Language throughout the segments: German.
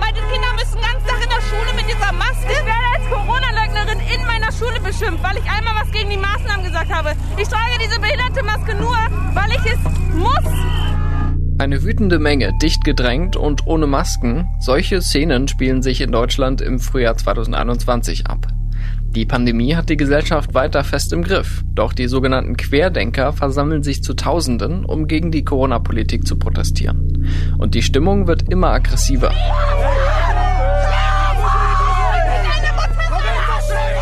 Meine Kinder müssen ganz Tag in der Schule mit dieser Maske. Ich werde als Corona-Leugnerin in meiner Schule beschimpft, weil ich einmal was gegen die Maßnahmen gesagt habe. Ich trage diese behinderte Maske nur, weil ich es muss. Eine wütende Menge, dicht gedrängt und ohne Masken, solche Szenen spielen sich in Deutschland im Frühjahr 2021 ab. Die Pandemie hat die Gesellschaft weiter fest im Griff, doch die sogenannten Querdenker versammeln sich zu Tausenden, um gegen die Corona-Politik zu protestieren. Und die Stimmung wird immer aggressiver.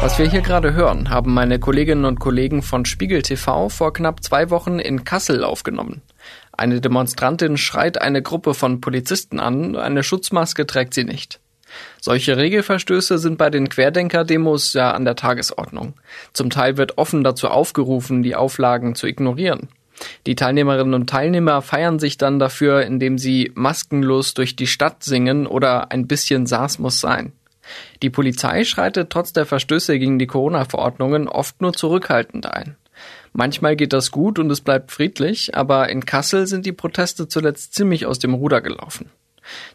Was wir hier gerade hören, haben meine Kolleginnen und Kollegen von Spiegel TV vor knapp zwei Wochen in Kassel aufgenommen. Eine Demonstrantin schreit eine Gruppe von Polizisten an, eine Schutzmaske trägt sie nicht. Solche Regelverstöße sind bei den Querdenker-Demos ja an der Tagesordnung. Zum Teil wird offen dazu aufgerufen, die Auflagen zu ignorieren. Die Teilnehmerinnen und Teilnehmer feiern sich dann dafür, indem sie maskenlos durch die Stadt singen oder ein bisschen Saß muss sein. Die Polizei schreitet trotz der Verstöße gegen die Corona-Verordnungen oft nur zurückhaltend ein. Manchmal geht das gut und es bleibt friedlich, aber in Kassel sind die Proteste zuletzt ziemlich aus dem Ruder gelaufen.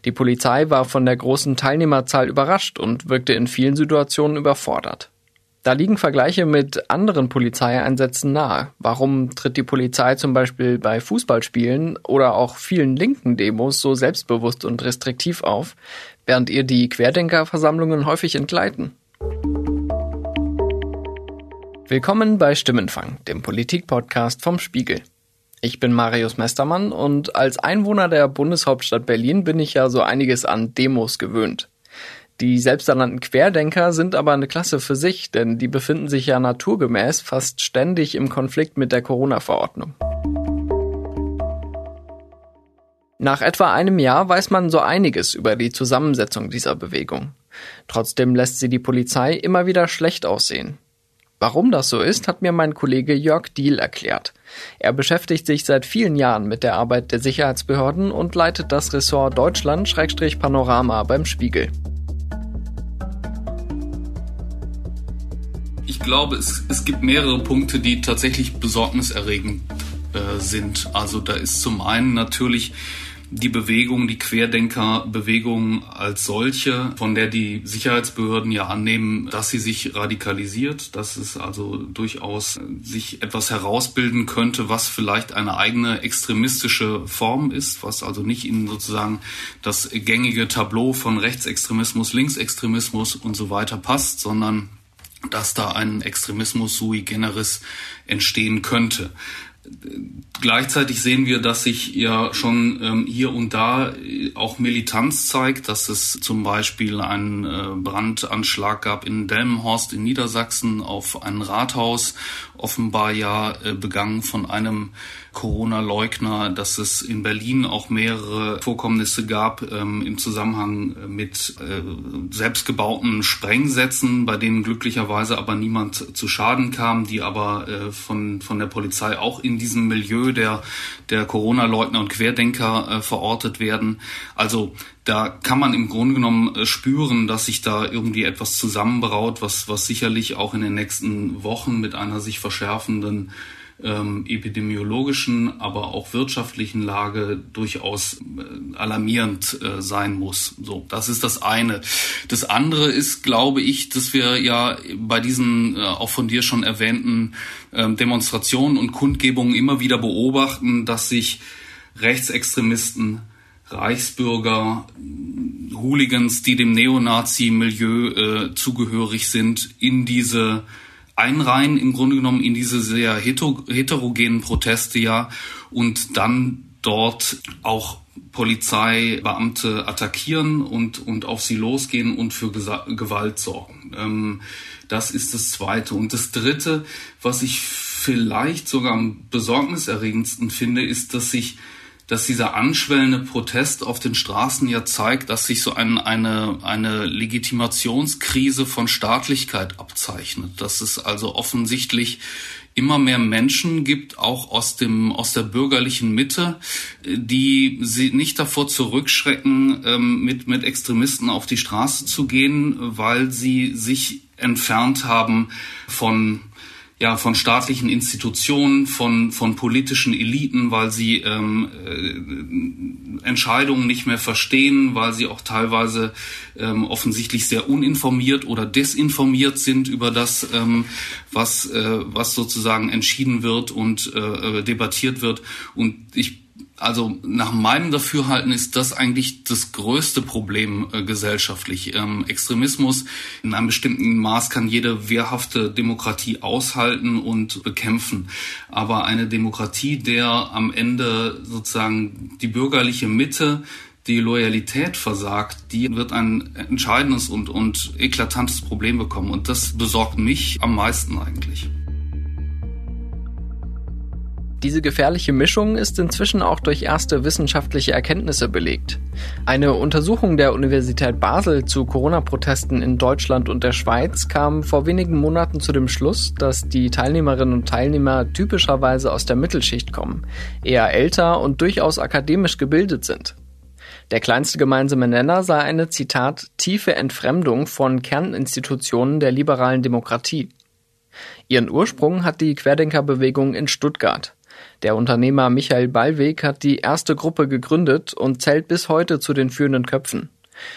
Die Polizei war von der großen Teilnehmerzahl überrascht und wirkte in vielen Situationen überfordert. Da liegen Vergleiche mit anderen Polizeieinsätzen nahe. Warum tritt die Polizei zum Beispiel bei Fußballspielen oder auch vielen linken Demos so selbstbewusst und restriktiv auf, während ihr die Querdenkerversammlungen häufig entgleiten? Willkommen bei Stimmenfang, dem Politik-Podcast vom Spiegel. Ich bin Marius Mestermann und als Einwohner der Bundeshauptstadt Berlin bin ich ja so einiges an Demos gewöhnt. Die selbsternannten Querdenker sind aber eine Klasse für sich, denn die befinden sich ja naturgemäß fast ständig im Konflikt mit der Corona-Verordnung. Nach etwa einem Jahr weiß man so einiges über die Zusammensetzung dieser Bewegung. Trotzdem lässt sie die Polizei immer wieder schlecht aussehen. Warum das so ist, hat mir mein Kollege Jörg Diehl erklärt. Er beschäftigt sich seit vielen Jahren mit der Arbeit der Sicherheitsbehörden und leitet das Ressort Deutschland-Panorama beim Spiegel. Ich glaube, es, es gibt mehrere Punkte, die tatsächlich besorgniserregend äh, sind. Also da ist zum einen natürlich die Bewegung, die Querdenkerbewegung als solche, von der die Sicherheitsbehörden ja annehmen, dass sie sich radikalisiert, dass es also durchaus sich etwas herausbilden könnte, was vielleicht eine eigene extremistische Form ist, was also nicht in sozusagen das gängige Tableau von Rechtsextremismus, Linksextremismus und so weiter passt, sondern dass da ein Extremismus sui generis entstehen könnte. Gleichzeitig sehen wir, dass sich ja schon ähm, hier und da äh, auch Militanz zeigt, dass es zum Beispiel einen äh, Brandanschlag gab in Delmenhorst in Niedersachsen auf ein Rathaus, offenbar ja äh, begangen von einem Corona-Leugner, dass es in Berlin auch mehrere Vorkommnisse gab ähm, im Zusammenhang mit äh, selbstgebauten Sprengsätzen, bei denen glücklicherweise aber niemand zu Schaden kam, die aber äh, von, von der Polizei auch in diesem Milieu der, der Corona-Leugner und Querdenker äh, verortet werden. Also da kann man im Grunde genommen äh, spüren, dass sich da irgendwie etwas zusammenbraut, was, was sicherlich auch in den nächsten Wochen mit einer sich verschärfenden ähm, epidemiologischen, aber auch wirtschaftlichen Lage durchaus äh, alarmierend äh, sein muss. So, das ist das eine. Das andere ist, glaube ich, dass wir ja bei diesen äh, auch von dir schon erwähnten äh, Demonstrationen und Kundgebungen immer wieder beobachten, dass sich Rechtsextremisten Reichsbürger, Hooligans, die dem Neonazi-Milieu äh, zugehörig sind, in diese einreihen im Grunde genommen in diese sehr heterogenen Proteste ja und dann dort auch Polizeibeamte attackieren und, und auf sie losgehen und für Gewalt sorgen. Ähm, das ist das Zweite. Und das Dritte, was ich vielleicht sogar am besorgniserregendsten finde, ist, dass sich dass dieser anschwellende Protest auf den Straßen ja zeigt, dass sich so ein, eine, eine Legitimationskrise von Staatlichkeit abzeichnet. Dass es also offensichtlich immer mehr Menschen gibt, auch aus dem aus der bürgerlichen Mitte, die sie nicht davor zurückschrecken, ähm, mit mit Extremisten auf die Straße zu gehen, weil sie sich entfernt haben von ja, von staatlichen Institutionen, von, von politischen Eliten, weil sie ähm, Entscheidungen nicht mehr verstehen, weil sie auch teilweise ähm, offensichtlich sehr uninformiert oder desinformiert sind über das, ähm, was, äh, was sozusagen entschieden wird und äh, debattiert wird. Und ich also nach meinem Dafürhalten ist das eigentlich das größte Problem äh, gesellschaftlich. Ähm, Extremismus in einem bestimmten Maß kann jede wehrhafte Demokratie aushalten und bekämpfen. Aber eine Demokratie, der am Ende sozusagen die bürgerliche Mitte die Loyalität versagt, die wird ein entscheidendes und, und eklatantes Problem bekommen. Und das besorgt mich am meisten eigentlich. Diese gefährliche Mischung ist inzwischen auch durch erste wissenschaftliche Erkenntnisse belegt. Eine Untersuchung der Universität Basel zu Corona-Protesten in Deutschland und der Schweiz kam vor wenigen Monaten zu dem Schluss, dass die Teilnehmerinnen und Teilnehmer typischerweise aus der Mittelschicht kommen, eher älter und durchaus akademisch gebildet sind. Der kleinste gemeinsame Nenner sei eine Zitat tiefe Entfremdung von Kerninstitutionen der liberalen Demokratie. Ihren Ursprung hat die Querdenkerbewegung in Stuttgart. Der Unternehmer Michael Ballweg hat die erste Gruppe gegründet und zählt bis heute zu den führenden Köpfen.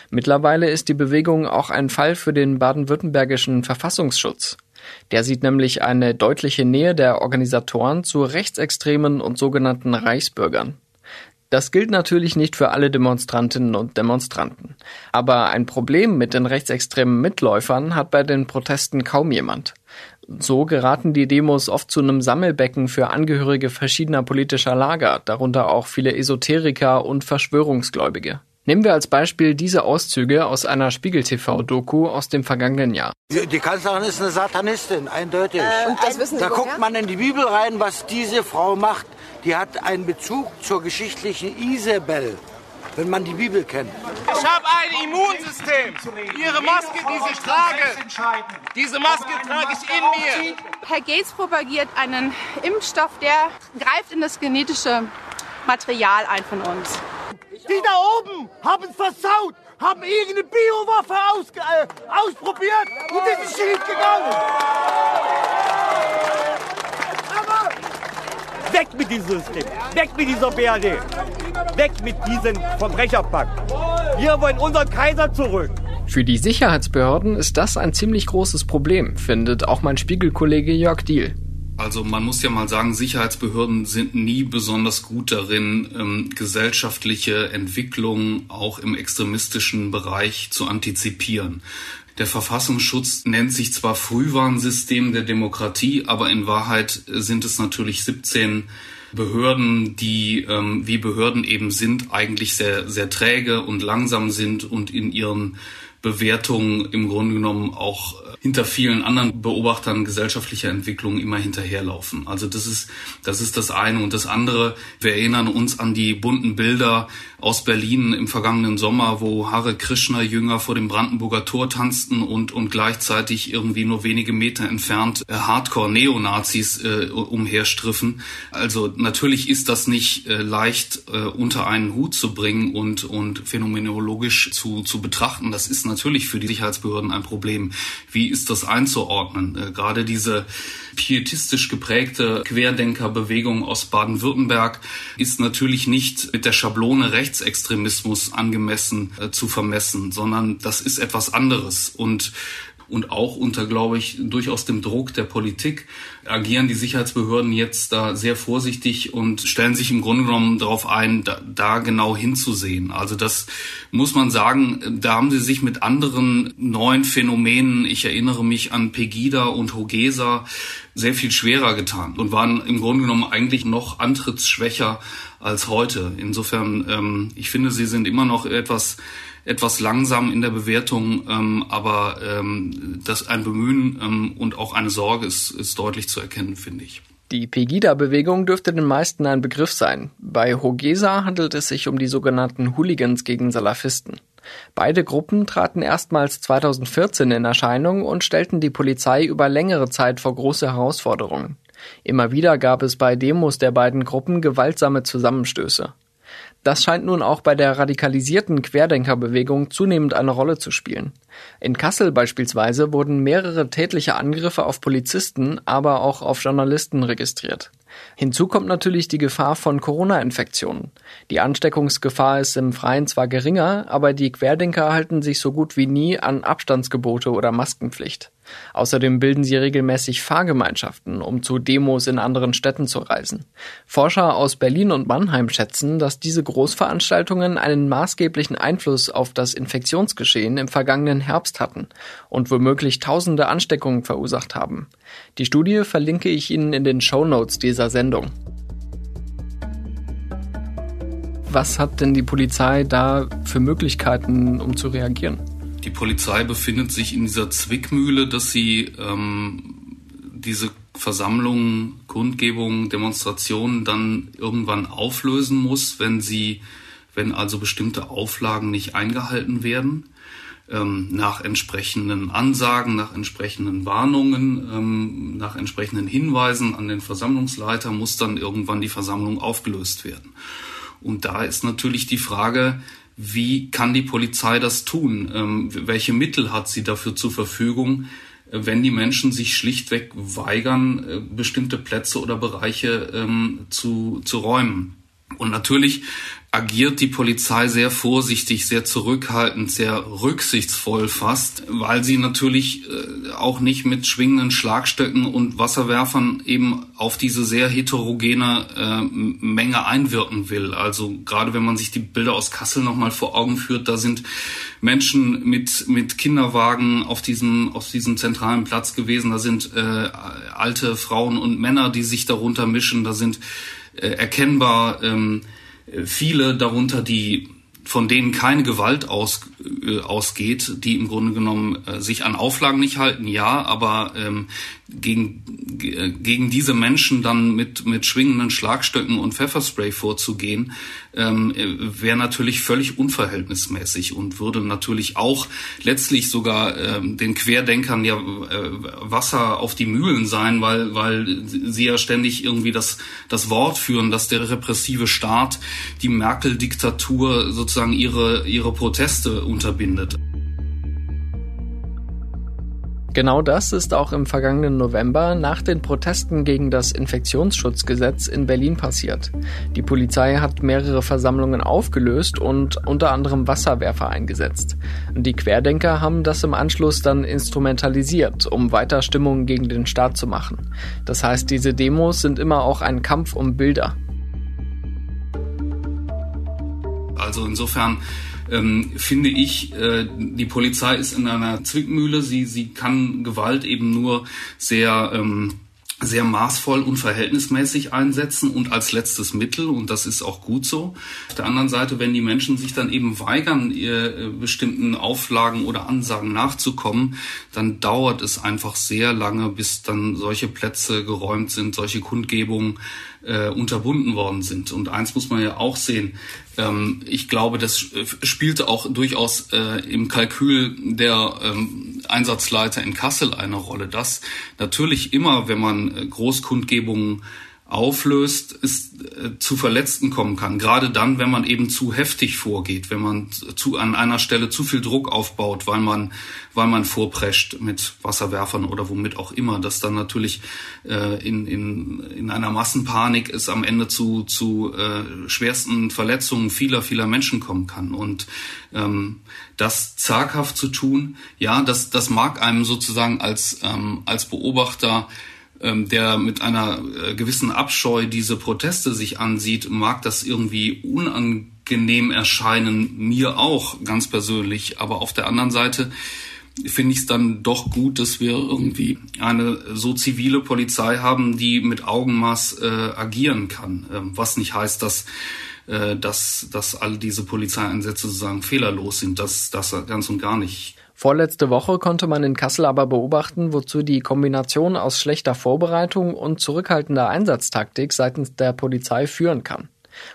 Mittlerweile ist die Bewegung auch ein Fall für den baden-württembergischen Verfassungsschutz. Der sieht nämlich eine deutliche Nähe der Organisatoren zu Rechtsextremen und sogenannten Reichsbürgern. Das gilt natürlich nicht für alle Demonstrantinnen und Demonstranten. Aber ein Problem mit den rechtsextremen Mitläufern hat bei den Protesten kaum jemand. So geraten die Demos oft zu einem Sammelbecken für Angehörige verschiedener politischer Lager, darunter auch viele Esoteriker und Verschwörungsgläubige. Nehmen wir als Beispiel diese Auszüge aus einer Spiegel-TV-Doku aus dem vergangenen Jahr. Die Kanzlerin ist eine Satanistin, eindeutig. Äh, und das wissen Sie da guckt man in die Bibel rein, was diese Frau macht. Die hat einen Bezug zur geschichtlichen Isabel wenn man die Bibel kennt. Ich habe ein Immunsystem. Ihre Maske, die ich trage, diese Maske trage ich in mir. Herr Gates propagiert einen Impfstoff, der greift in das genetische Material ein von uns. Die da oben haben es versaut, haben irgendeine Biowaffe ausge äh, ausprobiert und es ist schief gegangen. Weg mit diesem System, weg mit dieser BRD, weg mit diesem Verbrecherpakt. Wir wollen unseren Kaiser zurück. Für die Sicherheitsbehörden ist das ein ziemlich großes Problem, findet auch mein Spiegelkollege Jörg Diehl. Also man muss ja mal sagen, Sicherheitsbehörden sind nie besonders gut darin, ähm, gesellschaftliche Entwicklungen auch im extremistischen Bereich zu antizipieren. Der Verfassungsschutz nennt sich zwar Frühwarnsystem der Demokratie, aber in Wahrheit sind es natürlich 17 Behörden, die ähm, wie Behörden eben sind, eigentlich sehr, sehr träge und langsam sind und in ihren Bewertungen im Grunde genommen auch hinter vielen anderen Beobachtern gesellschaftlicher Entwicklung immer hinterherlaufen. Also das ist, das ist das eine. Und das andere, wir erinnern uns an die bunten Bilder aus Berlin im vergangenen Sommer, wo Hare Krishna Jünger vor dem Brandenburger Tor tanzten und, und gleichzeitig irgendwie nur wenige Meter entfernt äh, Hardcore-Neonazis äh, umherstriffen. Also natürlich ist das nicht äh, leicht äh, unter einen Hut zu bringen und, und phänomenologisch zu, zu betrachten. Das ist natürlich für die Sicherheitsbehörden ein Problem. Wie ist das einzuordnen? Äh, gerade diese pietistisch geprägte Querdenkerbewegung aus Baden-Württemberg ist natürlich nicht mit der Schablone Rechtsextremismus angemessen äh, zu vermessen, sondern das ist etwas anderes. Und und auch unter, glaube ich, durchaus dem Druck der Politik agieren die Sicherheitsbehörden jetzt da sehr vorsichtig und stellen sich im Grunde genommen darauf ein, da, da genau hinzusehen. Also das muss man sagen, da haben sie sich mit anderen neuen Phänomenen, ich erinnere mich an Pegida und Hogesa, sehr viel schwerer getan und waren im Grunde genommen eigentlich noch antrittsschwächer als heute. Insofern, ähm, ich finde, sie sind immer noch etwas etwas langsam in der Bewertung, ähm, aber ähm, das ein Bemühen ähm, und auch eine Sorge ist, ist deutlich zu erkennen, finde ich. Die Pegida-Bewegung dürfte den meisten ein Begriff sein. Bei Hogesa handelt es sich um die sogenannten Hooligans gegen Salafisten. Beide Gruppen traten erstmals 2014 in Erscheinung und stellten die Polizei über längere Zeit vor große Herausforderungen. Immer wieder gab es bei Demos der beiden Gruppen gewaltsame Zusammenstöße. Das scheint nun auch bei der radikalisierten Querdenkerbewegung zunehmend eine Rolle zu spielen. In Kassel beispielsweise wurden mehrere tätliche Angriffe auf Polizisten, aber auch auf Journalisten registriert. Hinzu kommt natürlich die Gefahr von Corona-Infektionen. Die Ansteckungsgefahr ist im Freien zwar geringer, aber die Querdenker halten sich so gut wie nie an Abstandsgebote oder Maskenpflicht. Außerdem bilden sie regelmäßig Fahrgemeinschaften, um zu Demos in anderen Städten zu reisen. Forscher aus Berlin und Mannheim schätzen, dass diese Großveranstaltungen einen maßgeblichen Einfluss auf das Infektionsgeschehen im vergangenen Herbst hatten und womöglich tausende Ansteckungen verursacht haben. Die Studie verlinke ich Ihnen in den Show Notes dieser Sendung. Was hat denn die Polizei da für Möglichkeiten, um zu reagieren? Die Polizei befindet sich in dieser Zwickmühle, dass sie ähm, diese Versammlungen, Kundgebungen, Demonstrationen dann irgendwann auflösen muss, wenn sie, wenn also bestimmte Auflagen nicht eingehalten werden, ähm, nach entsprechenden Ansagen, nach entsprechenden Warnungen, ähm, nach entsprechenden Hinweisen an den Versammlungsleiter muss dann irgendwann die Versammlung aufgelöst werden. Und da ist natürlich die Frage, wie kann die Polizei das tun? Ähm, welche Mittel hat sie dafür zur Verfügung, äh, wenn die Menschen sich schlichtweg weigern, äh, bestimmte Plätze oder Bereiche ähm, zu, zu räumen? Und natürlich agiert die Polizei sehr vorsichtig, sehr zurückhaltend, sehr rücksichtsvoll fast, weil sie natürlich äh, auch nicht mit schwingenden Schlagstöcken und Wasserwerfern eben auf diese sehr heterogene äh, Menge einwirken will. Also gerade wenn man sich die Bilder aus Kassel nochmal vor Augen führt, da sind Menschen mit, mit Kinderwagen auf diesem, auf diesem zentralen Platz gewesen, da sind äh, alte Frauen und Männer, die sich darunter mischen, da sind äh, erkennbar ähm, viele darunter, die von denen keine Gewalt aus, äh, ausgeht, die im Grunde genommen äh, sich an Auflagen nicht halten, ja, aber ähm, gegen, äh, gegen diese Menschen dann mit, mit schwingenden Schlagstöcken und Pfefferspray vorzugehen, ähm, äh, wäre natürlich völlig unverhältnismäßig und würde natürlich auch letztlich sogar ähm, den Querdenkern ja äh, Wasser auf die Mühlen sein, weil, weil sie ja ständig irgendwie das, das Wort führen, dass der repressive Staat die Merkel-Diktatur sozusagen sozusagen ihre, ihre Proteste unterbindet. Genau das ist auch im vergangenen November nach den Protesten gegen das Infektionsschutzgesetz in Berlin passiert. Die Polizei hat mehrere Versammlungen aufgelöst und unter anderem Wasserwerfer eingesetzt. Die Querdenker haben das im Anschluss dann instrumentalisiert, um weiter Stimmung gegen den Staat zu machen. Das heißt, diese Demos sind immer auch ein Kampf um Bilder. Also insofern ähm, finde ich, äh, die Polizei ist in einer Zwickmühle. Sie, sie kann Gewalt eben nur sehr ähm, sehr maßvoll und verhältnismäßig einsetzen und als letztes Mittel, und das ist auch gut so. Auf der anderen Seite, wenn die Menschen sich dann eben weigern, ihr äh, bestimmten Auflagen oder Ansagen nachzukommen, dann dauert es einfach sehr lange, bis dann solche Plätze geräumt sind, solche Kundgebungen äh, unterbunden worden sind. Und eins muss man ja auch sehen, ähm, ich glaube, das spielte auch durchaus äh, im Kalkül der ähm, Einsatzleiter in Kassel eine Rolle, dass natürlich immer, wenn man äh, Großkundgebungen auflöst, es äh, zu Verletzten kommen kann. Gerade dann, wenn man eben zu heftig vorgeht, wenn man zu, an einer Stelle zu viel Druck aufbaut, weil man, weil man vorprescht mit Wasserwerfern oder womit auch immer, dass dann natürlich äh, in, in, in einer Massenpanik es am Ende zu, zu äh, schwersten Verletzungen vieler, vieler Menschen kommen kann. Und ähm, das zaghaft zu tun, ja, das, das mag einem sozusagen als, ähm, als Beobachter der mit einer äh, gewissen Abscheu diese Proteste sich ansieht, mag das irgendwie unangenehm erscheinen, mir auch ganz persönlich. Aber auf der anderen Seite finde ich es dann doch gut, dass wir irgendwie eine so zivile Polizei haben, die mit Augenmaß äh, agieren kann. Ähm, was nicht heißt, dass äh, dass, dass all diese Polizeieinsätze sozusagen fehlerlos sind. Das, das ganz und gar nicht. Vorletzte Woche konnte man in Kassel aber beobachten, wozu die Kombination aus schlechter Vorbereitung und zurückhaltender Einsatztaktik seitens der Polizei führen kann.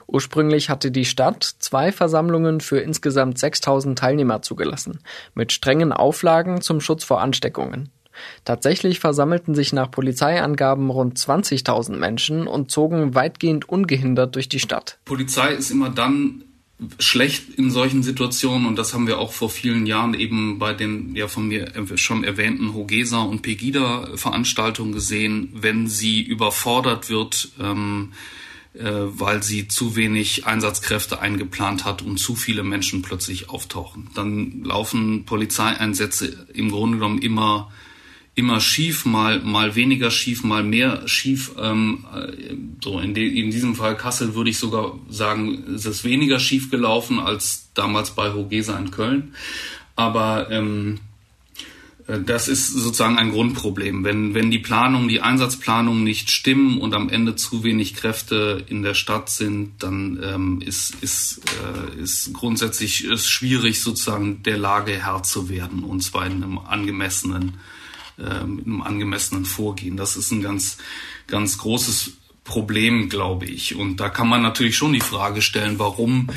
Ursprünglich hatte die Stadt zwei Versammlungen für insgesamt 6000 Teilnehmer zugelassen, mit strengen Auflagen zum Schutz vor Ansteckungen. Tatsächlich versammelten sich nach Polizeiangaben rund 20.000 Menschen und zogen weitgehend ungehindert durch die Stadt. Polizei ist immer dann schlecht in solchen Situationen und das haben wir auch vor vielen Jahren eben bei den ja von mir schon erwähnten Hogesa und Pegida Veranstaltungen gesehen, wenn sie überfordert wird, ähm, äh, weil sie zu wenig Einsatzkräfte eingeplant hat und zu viele Menschen plötzlich auftauchen. Dann laufen Polizeieinsätze im Grunde genommen immer immer schief, mal, mal weniger schief, mal mehr schief. Ähm, äh, so in, de, in diesem Fall Kassel würde ich sogar sagen, es ist weniger schief gelaufen als damals bei Hogesa in Köln. Aber ähm, äh, das ist sozusagen ein Grundproblem. Wenn, wenn die Planung, die Einsatzplanung nicht stimmen und am Ende zu wenig Kräfte in der Stadt sind, dann ähm, ist, ist, äh, ist grundsätzlich ist schwierig, sozusagen der Lage Herr zu werden, und zwar in einem angemessenen äh, mit einem angemessenen Vorgehen. Das ist ein ganz, ganz großes Problem, glaube ich. Und da kann man natürlich schon die Frage stellen, warum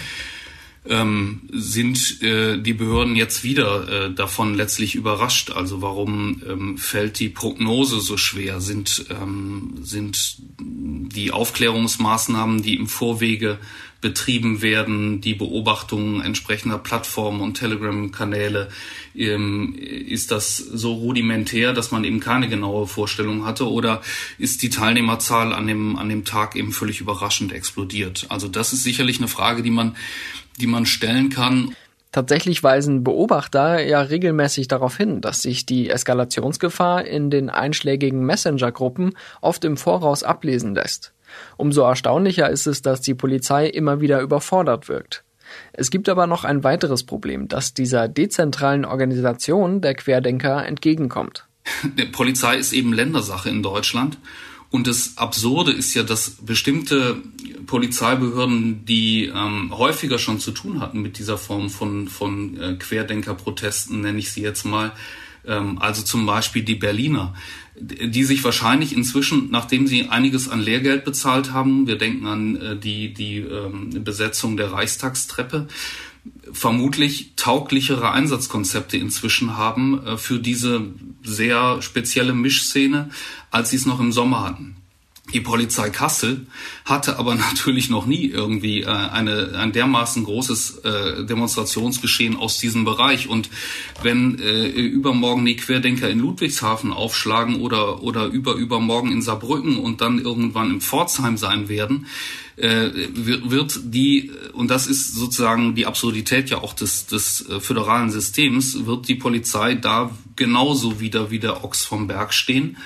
ähm, sind äh, die Behörden jetzt wieder äh, davon letztlich überrascht? Also warum ähm, fällt die Prognose so schwer? Sind, ähm, sind die Aufklärungsmaßnahmen, die im Vorwege betrieben werden, die Beobachtung entsprechender Plattformen und Telegram-Kanäle, ähm, ist das so rudimentär, dass man eben keine genaue Vorstellung hatte oder ist die Teilnehmerzahl an dem, an dem Tag eben völlig überraschend explodiert? Also das ist sicherlich eine Frage, die man, die man stellen kann. Tatsächlich weisen Beobachter ja regelmäßig darauf hin, dass sich die Eskalationsgefahr in den einschlägigen Messenger-Gruppen oft im Voraus ablesen lässt. Umso erstaunlicher ist es, dass die Polizei immer wieder überfordert wirkt. Es gibt aber noch ein weiteres Problem, das dieser dezentralen Organisation der Querdenker entgegenkommt. Die Polizei ist eben Ländersache in Deutschland. Und das Absurde ist ja, dass bestimmte Polizeibehörden, die ähm, häufiger schon zu tun hatten mit dieser Form von, von äh, Querdenkerprotesten, nenne ich sie jetzt mal, ähm, also zum Beispiel die Berliner, die sich wahrscheinlich inzwischen, nachdem sie einiges an Lehrgeld bezahlt haben, wir denken an äh, die, die ähm, Besetzung der Reichstagstreppe, vermutlich tauglichere Einsatzkonzepte inzwischen haben äh, für diese sehr spezielle Mischszene, als sie es noch im Sommer hatten. Die Polizei Kassel hatte aber natürlich noch nie irgendwie äh, eine, ein dermaßen großes äh, Demonstrationsgeschehen aus diesem Bereich. Und wenn äh, übermorgen die Querdenker in Ludwigshafen aufschlagen oder, oder überübermorgen in Saarbrücken und dann irgendwann in Pforzheim sein werden, äh, wird die, und das ist sozusagen die Absurdität ja auch des, des äh, föderalen Systems, wird die Polizei da genauso wieder wie der Ochs vom Berg stehen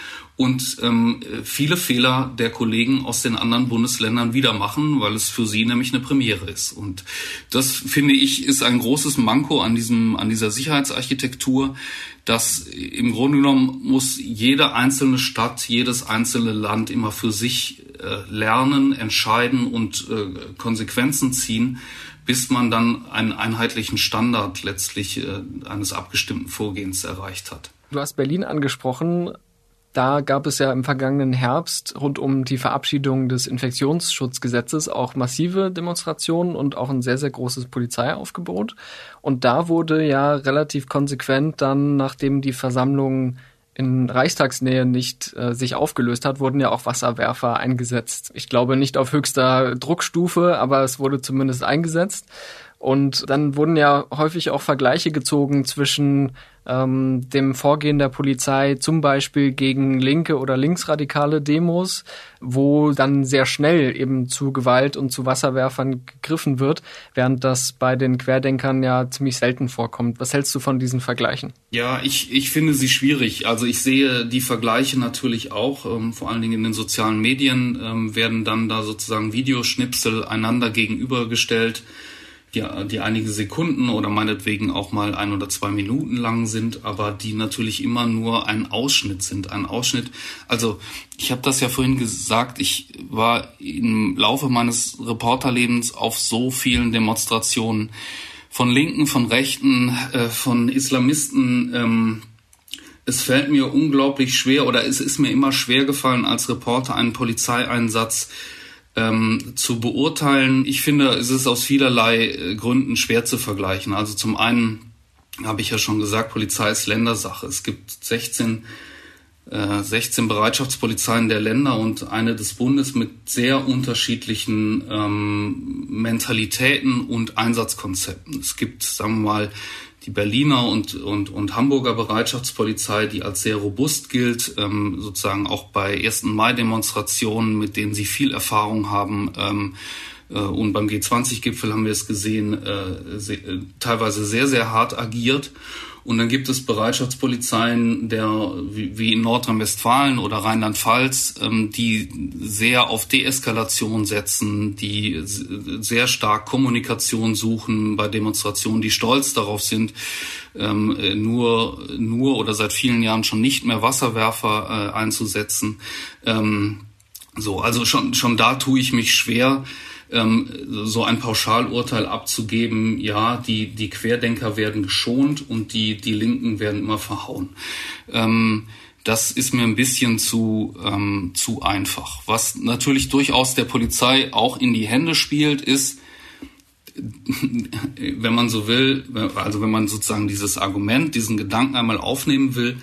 und ähm, viele Fehler der Kollegen aus den anderen Bundesländern wieder machen, weil es für sie nämlich eine Premiere ist. Und das finde ich ist ein großes Manko an diesem an dieser Sicherheitsarchitektur, dass im Grunde genommen muss jede einzelne Stadt, jedes einzelne Land immer für sich äh, lernen, entscheiden und äh, Konsequenzen ziehen bis man dann einen einheitlichen Standard letztlich äh, eines abgestimmten Vorgehens erreicht hat. Du hast Berlin angesprochen. Da gab es ja im vergangenen Herbst rund um die Verabschiedung des Infektionsschutzgesetzes auch massive Demonstrationen und auch ein sehr, sehr großes Polizeiaufgebot. Und da wurde ja relativ konsequent dann, nachdem die Versammlung in Reichstagsnähe nicht äh, sich aufgelöst hat, wurden ja auch Wasserwerfer eingesetzt. Ich glaube nicht auf höchster Druckstufe, aber es wurde zumindest eingesetzt. Und dann wurden ja häufig auch Vergleiche gezogen zwischen ähm, dem Vorgehen der Polizei zum Beispiel gegen linke oder linksradikale Demos, wo dann sehr schnell eben zu Gewalt und zu Wasserwerfern gegriffen wird, während das bei den Querdenkern ja ziemlich selten vorkommt. Was hältst du von diesen Vergleichen? Ja, ich, ich finde sie schwierig. Also ich sehe die Vergleiche natürlich auch, ähm, vor allen Dingen in den sozialen Medien ähm, werden dann da sozusagen Videoschnipsel einander gegenübergestellt die, die einige Sekunden oder meinetwegen auch mal ein oder zwei Minuten lang sind, aber die natürlich immer nur ein Ausschnitt sind. Ein Ausschnitt, also ich habe das ja vorhin gesagt, ich war im Laufe meines Reporterlebens auf so vielen Demonstrationen von Linken, von Rechten, äh, von Islamisten. Ähm, es fällt mir unglaublich schwer oder es ist mir immer schwer gefallen als Reporter einen Polizeieinsatz ähm, zu beurteilen. Ich finde, es ist aus vielerlei äh, Gründen schwer zu vergleichen. Also zum einen habe ich ja schon gesagt, Polizei ist Ländersache. Es gibt 16 16 Bereitschaftspolizeien der Länder und eine des Bundes mit sehr unterschiedlichen ähm, Mentalitäten und Einsatzkonzepten. Es gibt, sagen wir mal, die Berliner und, und, und Hamburger Bereitschaftspolizei, die als sehr robust gilt, ähm, sozusagen auch bei 1. Mai-Demonstrationen, mit denen sie viel Erfahrung haben. Ähm, äh, und beim G20-Gipfel haben wir es gesehen, äh, sehr, äh, teilweise sehr, sehr hart agiert. Und dann gibt es Bereitschaftspolizeien der, wie in Nordrhein-Westfalen oder Rheinland-Pfalz, ähm, die sehr auf Deeskalation setzen, die sehr stark Kommunikation suchen bei Demonstrationen, die stolz darauf sind, ähm, nur, nur oder seit vielen Jahren schon nicht mehr Wasserwerfer äh, einzusetzen. Ähm, so, also schon, schon da tue ich mich schwer, ähm, so ein Pauschalurteil abzugeben, ja, die, die Querdenker werden geschont und die, die Linken werden immer verhauen. Ähm, das ist mir ein bisschen zu, ähm, zu einfach. Was natürlich durchaus der Polizei auch in die Hände spielt, ist, wenn man so will, also wenn man sozusagen dieses Argument, diesen Gedanken einmal aufnehmen will,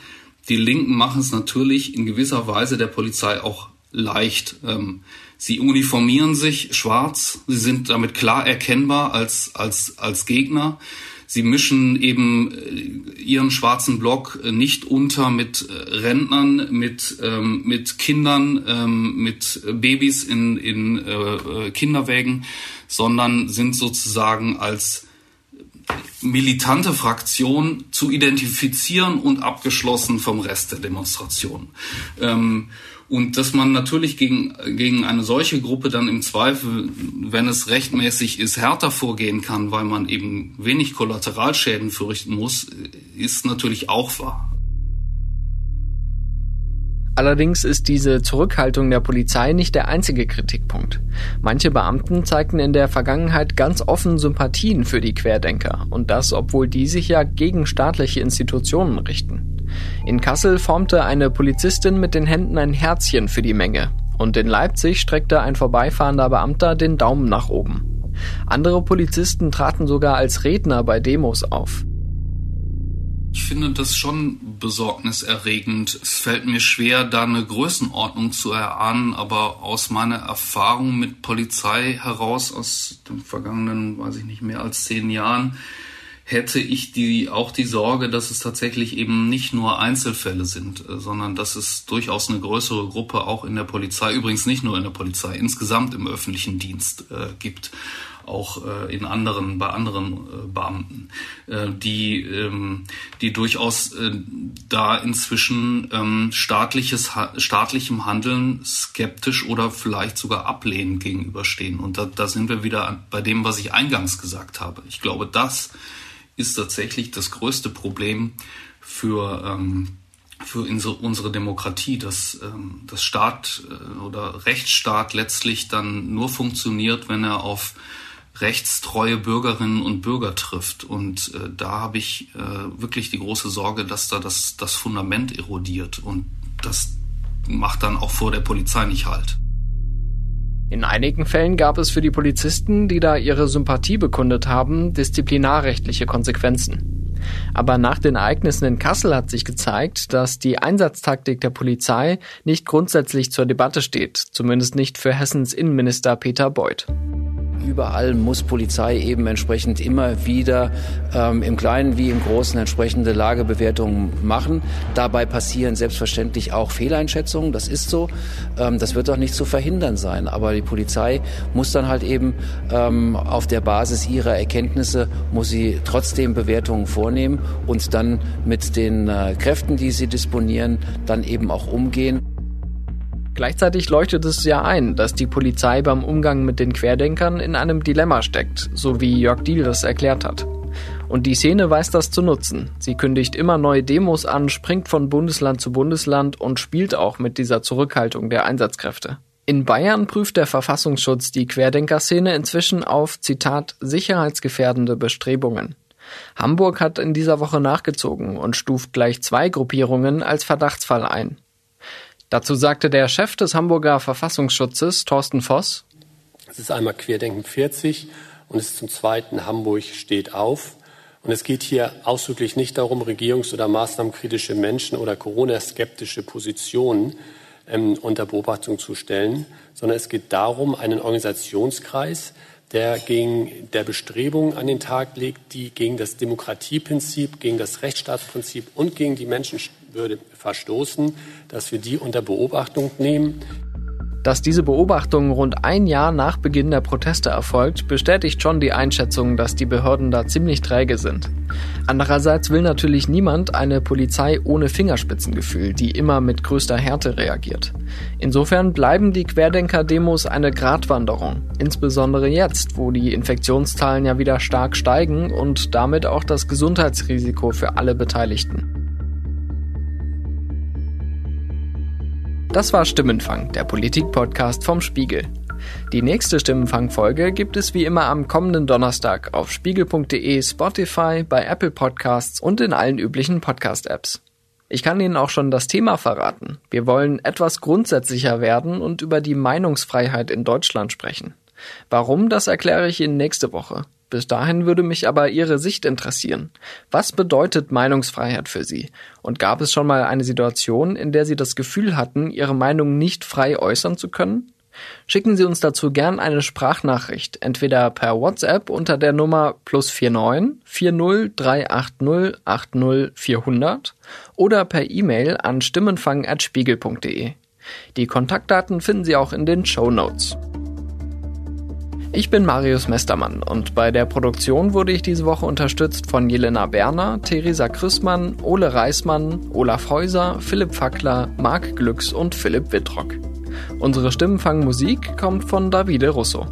die Linken machen es natürlich in gewisser Weise der Polizei auch leicht. Ähm, Sie uniformieren sich schwarz, sie sind damit klar erkennbar als, als, als Gegner. Sie mischen eben äh, ihren schwarzen Block nicht unter mit äh, Rentnern, mit, ähm, mit Kindern, ähm, mit Babys in, in äh, Kinderwägen, sondern sind sozusagen als militante Fraktion zu identifizieren und abgeschlossen vom Rest der Demonstration. Ähm, und dass man natürlich gegen, gegen eine solche Gruppe dann im Zweifel, wenn es rechtmäßig ist, härter vorgehen kann, weil man eben wenig Kollateralschäden fürchten muss, ist natürlich auch wahr. Allerdings ist diese Zurückhaltung der Polizei nicht der einzige Kritikpunkt. Manche Beamten zeigten in der Vergangenheit ganz offen Sympathien für die Querdenker, und das obwohl die sich ja gegen staatliche Institutionen richten. In Kassel formte eine Polizistin mit den Händen ein Herzchen für die Menge. Und in Leipzig streckte ein vorbeifahrender Beamter den Daumen nach oben. Andere Polizisten traten sogar als Redner bei Demos auf. Ich finde das schon besorgniserregend. Es fällt mir schwer, da eine Größenordnung zu erahnen, aber aus meiner Erfahrung mit Polizei heraus aus den vergangenen, weiß ich nicht, mehr als zehn Jahren, hätte ich die, auch die Sorge, dass es tatsächlich eben nicht nur Einzelfälle sind, äh, sondern dass es durchaus eine größere Gruppe auch in der Polizei, übrigens nicht nur in der Polizei, insgesamt im öffentlichen Dienst äh, gibt auch äh, in anderen bei anderen äh, Beamten, äh, die ähm, die durchaus äh, da inzwischen ähm, staatliches ha staatlichem Handeln skeptisch oder vielleicht sogar ablehnend gegenüberstehen. Und da, da sind wir wieder bei dem, was ich eingangs gesagt habe. Ich glaube, das ist tatsächlich das größte Problem für, ähm, für unsere Demokratie, dass ähm, das Staat äh, oder Rechtsstaat letztlich dann nur funktioniert, wenn er auf rechtstreue Bürgerinnen und Bürger trifft. Und äh, da habe ich äh, wirklich die große Sorge, dass da das, das Fundament erodiert. Und das macht dann auch vor der Polizei nicht halt. In einigen Fällen gab es für die Polizisten, die da ihre Sympathie bekundet haben, disziplinarrechtliche Konsequenzen. Aber nach den Ereignissen in Kassel hat sich gezeigt, dass die Einsatztaktik der Polizei nicht grundsätzlich zur Debatte steht, zumindest nicht für Hessens Innenminister Peter Beuth. Überall muss Polizei eben entsprechend immer wieder ähm, im Kleinen wie im Großen entsprechende Lagebewertungen machen. Dabei passieren selbstverständlich auch Fehleinschätzungen, das ist so. Ähm, das wird auch nicht zu verhindern sein. Aber die Polizei muss dann halt eben ähm, auf der Basis ihrer Erkenntnisse, muss sie trotzdem Bewertungen vornehmen und dann mit den äh, Kräften, die sie disponieren, dann eben auch umgehen. Gleichzeitig leuchtet es ja ein, dass die Polizei beim Umgang mit den Querdenkern in einem Dilemma steckt, so wie Jörg Diel das erklärt hat. Und die Szene weiß das zu nutzen. Sie kündigt immer neue Demos an, springt von Bundesland zu Bundesland und spielt auch mit dieser Zurückhaltung der Einsatzkräfte. In Bayern prüft der Verfassungsschutz die Querdenkerszene inzwischen auf, Zitat, sicherheitsgefährdende Bestrebungen. Hamburg hat in dieser Woche nachgezogen und stuft gleich zwei Gruppierungen als Verdachtsfall ein. Dazu sagte der Chef des Hamburger Verfassungsschutzes, Thorsten Voss. Es ist einmal Querdenken 40 und es ist zum Zweiten Hamburg steht auf. Und es geht hier ausdrücklich nicht darum, regierungs- oder maßnahmenkritische Menschen oder Corona-skeptische Positionen ähm, unter Beobachtung zu stellen, sondern es geht darum, einen Organisationskreis, der gegen der Bestrebungen an den Tag legt, die gegen das Demokratieprinzip, gegen das Rechtsstaatsprinzip und gegen die Menschenwürde verstoßen, dass wir die unter Beobachtung nehmen. Dass diese Beobachtung rund ein Jahr nach Beginn der Proteste erfolgt, bestätigt schon die Einschätzung, dass die Behörden da ziemlich träge sind. Andererseits will natürlich niemand eine Polizei ohne Fingerspitzengefühl, die immer mit größter Härte reagiert. Insofern bleiben die Querdenker-Demos eine Gratwanderung, insbesondere jetzt, wo die Infektionszahlen ja wieder stark steigen und damit auch das Gesundheitsrisiko für alle Beteiligten. Das war Stimmenfang, der Politik-Podcast vom Spiegel. Die nächste Stimmenfang-Folge gibt es wie immer am kommenden Donnerstag auf spiegel.de, Spotify, bei Apple Podcasts und in allen üblichen Podcast-Apps. Ich kann Ihnen auch schon das Thema verraten. Wir wollen etwas grundsätzlicher werden und über die Meinungsfreiheit in Deutschland sprechen. Warum, das erkläre ich Ihnen nächste Woche. Bis dahin würde mich aber Ihre Sicht interessieren. Was bedeutet Meinungsfreiheit für Sie? Und gab es schon mal eine Situation, in der Sie das Gefühl hatten, Ihre Meinung nicht frei äußern zu können? Schicken Sie uns dazu gern eine Sprachnachricht, entweder per WhatsApp unter der Nummer plus 49 40 380 80 400 oder per E-Mail an stimmenfang.spiegel.de. Die Kontaktdaten finden Sie auch in den Show Notes. Ich bin Marius Mestermann und bei der Produktion wurde ich diese Woche unterstützt von Jelena Berner, Theresa Krüssmann, Ole Reismann, Olaf Häuser, Philipp Fackler, Marc Glücks und Philipp Wittrock. Unsere Stimmenfangmusik kommt von Davide Russo.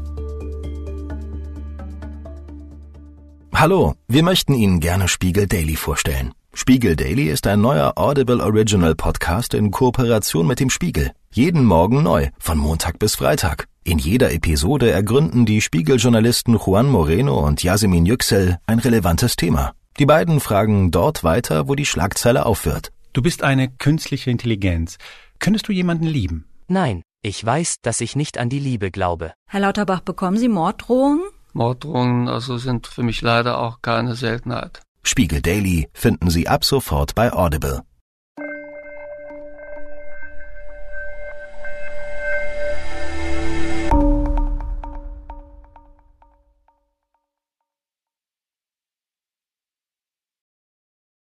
Hallo, wir möchten Ihnen gerne Spiegel Daily vorstellen. Spiegel Daily ist ein neuer Audible Original Podcast in Kooperation mit dem Spiegel. Jeden Morgen neu, von Montag bis Freitag. In jeder Episode ergründen die Spiegeljournalisten Juan Moreno und Yasemin Yüksel ein relevantes Thema. Die beiden fragen dort weiter, wo die Schlagzeile aufhört. Du bist eine künstliche Intelligenz. Könntest du jemanden lieben? Nein, ich weiß, dass ich nicht an die Liebe glaube. Herr Lauterbach, bekommen Sie Morddrohungen? Morddrohungen also sind für mich leider auch keine Seltenheit. Spiegel Daily finden Sie ab sofort bei Audible.